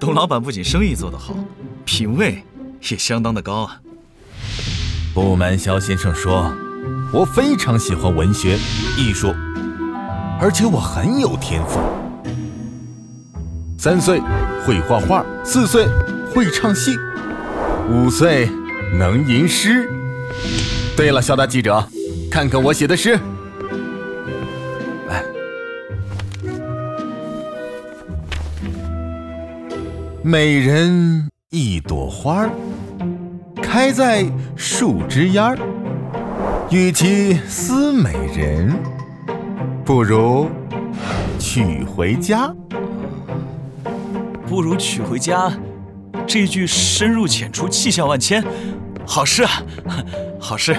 董老板不仅生意做得好，品味也相当的高啊。不瞒肖先生说，我非常喜欢文学艺术，而且我很有天赋。三岁会画画，四岁会唱戏，五岁能吟诗。对了，肖大记者，看看我写的诗。美人一朵花儿，开在树枝丫儿。与其思美人，不如娶回家。不如娶回家，这句深入浅出，气象万千，好诗啊，好诗。